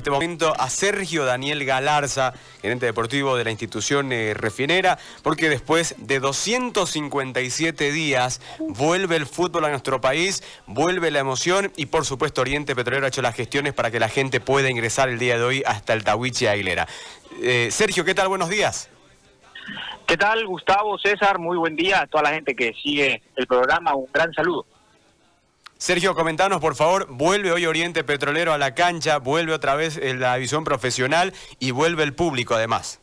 este momento a Sergio Daniel Galarza, gerente deportivo de la institución eh, refinera, porque después de 257 días vuelve el fútbol a nuestro país, vuelve la emoción y por supuesto Oriente Petrolero ha hecho las gestiones para que la gente pueda ingresar el día de hoy hasta el Tawichi Aguilera. Eh, Sergio, ¿qué tal? Buenos días. ¿Qué tal, Gustavo, César? Muy buen día a toda la gente que sigue el programa. Un gran saludo. Sergio, comentanos por favor, vuelve hoy Oriente Petrolero a la cancha, vuelve otra vez la visión profesional y vuelve el público además.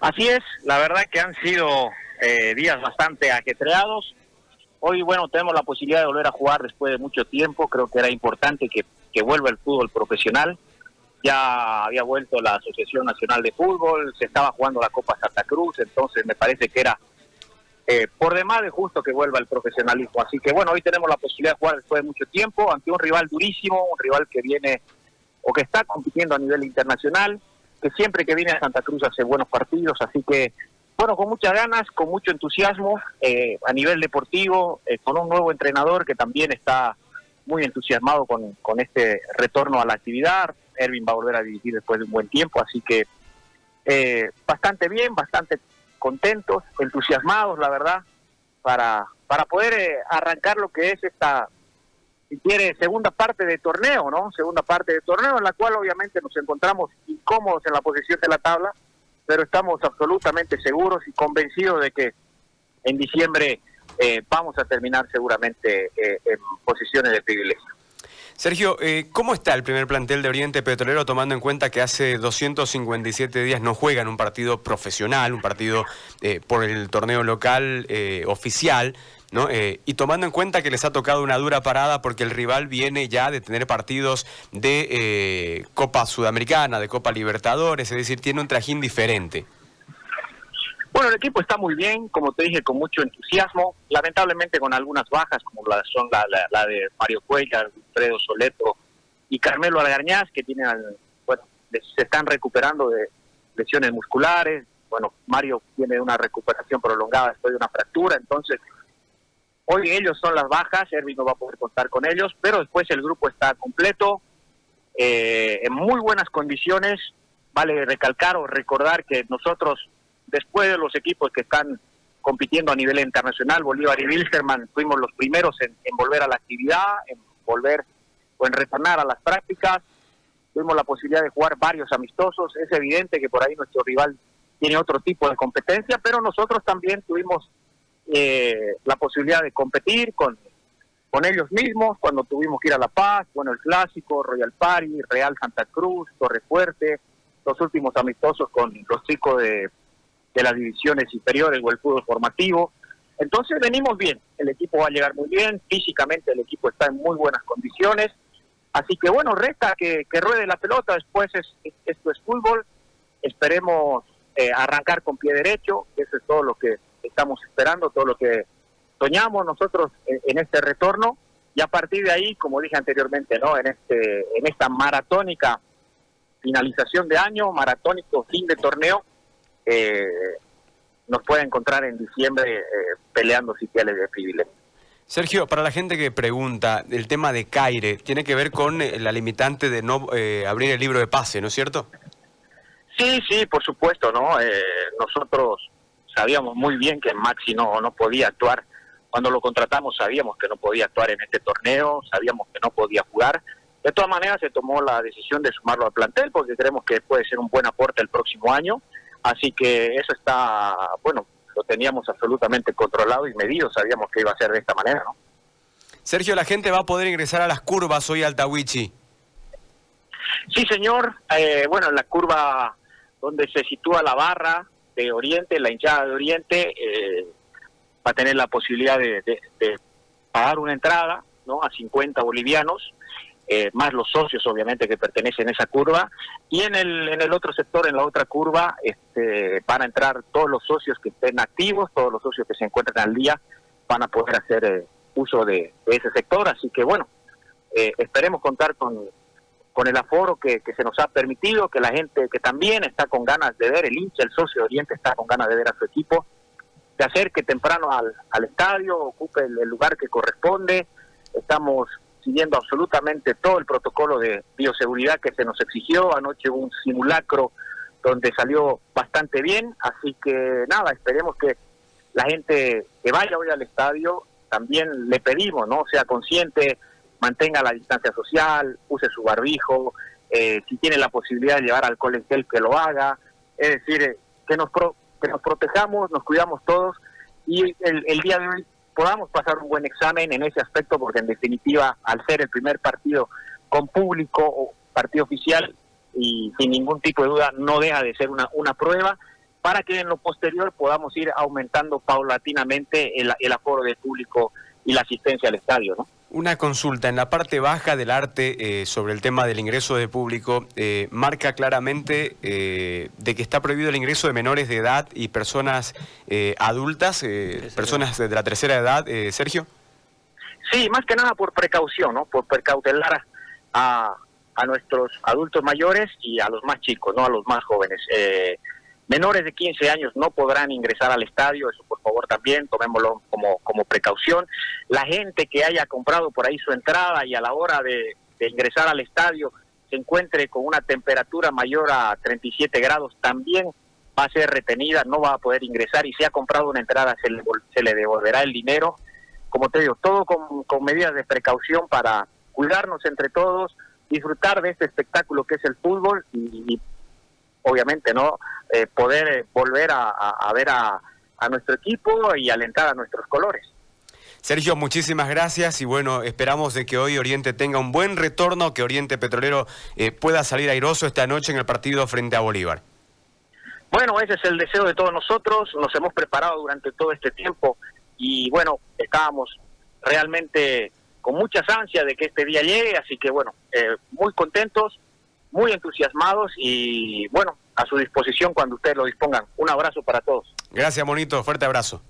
Así es, la verdad que han sido eh, días bastante ajetreados. Hoy, bueno, tenemos la posibilidad de volver a jugar después de mucho tiempo. Creo que era importante que, que vuelva el fútbol profesional. Ya había vuelto la Asociación Nacional de Fútbol, se estaba jugando la Copa Santa Cruz, entonces me parece que era eh, por demás de justo que vuelva el profesionalismo. Así que bueno, hoy tenemos la posibilidad de jugar después de mucho tiempo ante un rival durísimo, un rival que viene o que está compitiendo a nivel internacional, que siempre que viene a Santa Cruz hace buenos partidos, así que bueno, con muchas ganas, con mucho entusiasmo eh, a nivel deportivo, eh, con un nuevo entrenador que también está muy entusiasmado con, con este retorno a la actividad. Ervin va a volver a dirigir después de un buen tiempo, así que bastante bien, bastante contentos, entusiasmados, la verdad, para, para poder eh, arrancar lo que es esta, si quiere, segunda parte de torneo, ¿no? Segunda parte de torneo, en la cual obviamente nos encontramos incómodos en la posición de la tabla, pero estamos absolutamente seguros y convencidos de que en diciembre eh, vamos a terminar seguramente eh, en posiciones de privilegio. Sergio, eh, ¿cómo está el primer plantel de Oriente Petrolero tomando en cuenta que hace 257 días no juegan un partido profesional, un partido eh, por el torneo local eh, oficial? ¿no? y tomando en cuenta que les ha tocado una dura parada porque el rival viene ya de tener partidos de Copa Sudamericana, de Copa Libertadores, es decir, tiene un trajín diferente. Bueno, el equipo está muy bien, como te dije, con mucho entusiasmo, lamentablemente con algunas bajas, como la, son la, de Mario Cuelga, Alfredo Soleto y Carmelo Algarñaz, que tienen, bueno, se están recuperando de lesiones musculares. Bueno, Mario tiene una recuperación prolongada después de una fractura, entonces hoy ellos son las bajas, Erwin no va a poder contar con ellos, pero después el grupo está completo, eh, en muy buenas condiciones. Vale recalcar o recordar que nosotros después de los equipos que están compitiendo a nivel internacional, Bolívar y Wilstermann, fuimos los primeros en, volver a la actividad, en volver o en retornar a las prácticas. Tuvimos la posibilidad de jugar varios amistosos. Es evidente que por ahí nuestro rival tiene otro tipo de competencia, pero nosotros también tuvimos eh, la posibilidad de competir con, con ellos mismos cuando tuvimos que ir a La Paz, bueno, el Clásico, Royal Party, Real Santa Cruz, Torre Fuerte, los últimos amistosos con los chicos de de las divisiones inferiores o el fútbol formativo. Entonces venimos bien, el equipo va a llegar muy bien, físicamente el equipo está en muy buenas condiciones, así que bueno, resta que, ruede la pelota, después es, esto es fútbol, esperemos eh, arrancar con pie derecho, eso es todo lo que estamos esperando, todo lo que soñamos nosotros en, en este retorno, y a partir de ahí, como dije anteriormente, ¿no? en, este, en esta maratónica finalización de año, maratónico fin de torneo, eh, nos puede encontrar en diciembre eh, peleando sitiales de privilegio. Sergio, para la gente que pregunta, el tema de Caire tiene que ver con eh, la limitante de no eh, abrir el libro de pase, ¿no es cierto? Sí, sí, por supuesto, ¿no? nosotros sabíamos muy bien que Maxi no, no podía actuar. Cuando lo contratamos sabíamos que no podía actuar en este torneo, sabíamos que no podía jugar. De todas maneras se tomó la decisión de sumarlo al plantel porque creemos que puede ser un buen aporte el próximo año Así que eso está, bueno, lo teníamos absolutamente controlado y medido, sabíamos que iba a ser de esta manera, ¿no? Sergio, la gente va a poder ingresar a las curvas hoy al Tawichi. Sí, señor. Eh, bueno, en la curva donde se sitúa la barra de Oriente, la hinchada de Oriente, eh, va a tener la posibilidad de, de, pagar una entrada, ¿no? A 50 bolivianos eh, más los socios obviamente que pertenecen a esa curva, y en el, en el otro sector, en la otra curva, este, van a entrar todos los socios que estén activos, todos los socios que se encuentran al día, van a poder hacer eh, uso de, ese sector, así que bueno, eh, esperemos contar con, con el aforo que, que, se nos ha permitido, que la gente que también está con ganas de ver, el hincha, el socio de Oriente está con ganas de ver a su equipo, se acerque temprano al, al estadio, ocupe el, el lugar que corresponde. Estamos siguiendo absolutamente todo el protocolo de bioseguridad que se nos exigió. Anoche hubo un simulacro donde salió bastante bien, así que nada, esperemos que la gente que vaya hoy al estadio también le pedimos, ¿no? Sea consciente, mantenga la distancia social, use su barbijo, eh, si tiene la posibilidad de llevar alcohol en gel que lo haga, es decir, eh, que nos pro, que nos protejamos, nos cuidamos todos y el, el día de hoy podamos pasar un buen examen en ese aspecto, porque en definitiva, al ser el primer partido con público o partido oficial y sin ningún tipo de duda, no deja de ser una, una prueba para que en lo posterior podamos ir aumentando paulatinamente el, el aforo de público y la asistencia al estadio, ¿no? Una consulta, en la parte baja del arte eh, sobre el tema del ingreso de público, eh, marca claramente eh, de que está prohibido el ingreso de menores de edad y personas eh, adultas, eh, personas de la tercera edad, eh, Sergio. Sí, más que nada por precaución, ¿no? Por precautelar a, a nuestros adultos mayores y a los más chicos, ¿no? A los más jóvenes. Menores de 15 años no podrán ingresar al estadio, eso por favor también tomémoslo como, como precaución. La gente que haya comprado por ahí su entrada y a la hora de, ingresar al estadio se encuentre con una temperatura mayor a 37 grados, también va a ser retenida, no va a poder ingresar y si ha comprado una entrada se le, se le devolverá el dinero. Como te digo, todo con, con medidas de precaución para cuidarnos entre todos, disfrutar de este espectáculo que es el fútbol y obviamente no eh, poder eh, volver a, a, a ver a, a, nuestro equipo y alentar a nuestros colores. Sergio, muchísimas gracias y bueno, esperamos de que hoy Oriente tenga un buen retorno, que Oriente Petrolero eh, pueda salir airoso esta noche en el partido frente a Bolívar. Bueno, ese es el deseo de todos nosotros, nos hemos preparado durante todo este tiempo y bueno, estábamos realmente con muchas ansias de que este día llegue, así que bueno, eh, muy contentos, muy entusiasmados y bueno, a su disposición cuando ustedes lo dispongan. Un abrazo para todos. Gracias, Monito. Fuerte abrazo.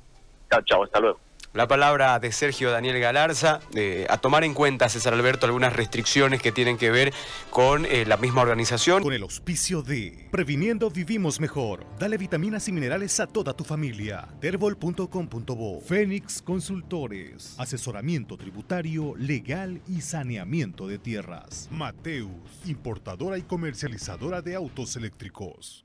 Chao, chao. Hasta luego. La palabra de Sergio Daniel Galarza, eh, a tomar en cuenta, César Alberto, algunas restricciones que tienen que ver con eh, la misma organización. Con el auspicio de Previniendo Vivimos Mejor. Dale vitaminas y minerales a toda tu familia. Terbol.com.bo Fénix Consultores. Asesoramiento tributario, legal y saneamiento de tierras. Mateus, importadora y comercializadora de autos eléctricos.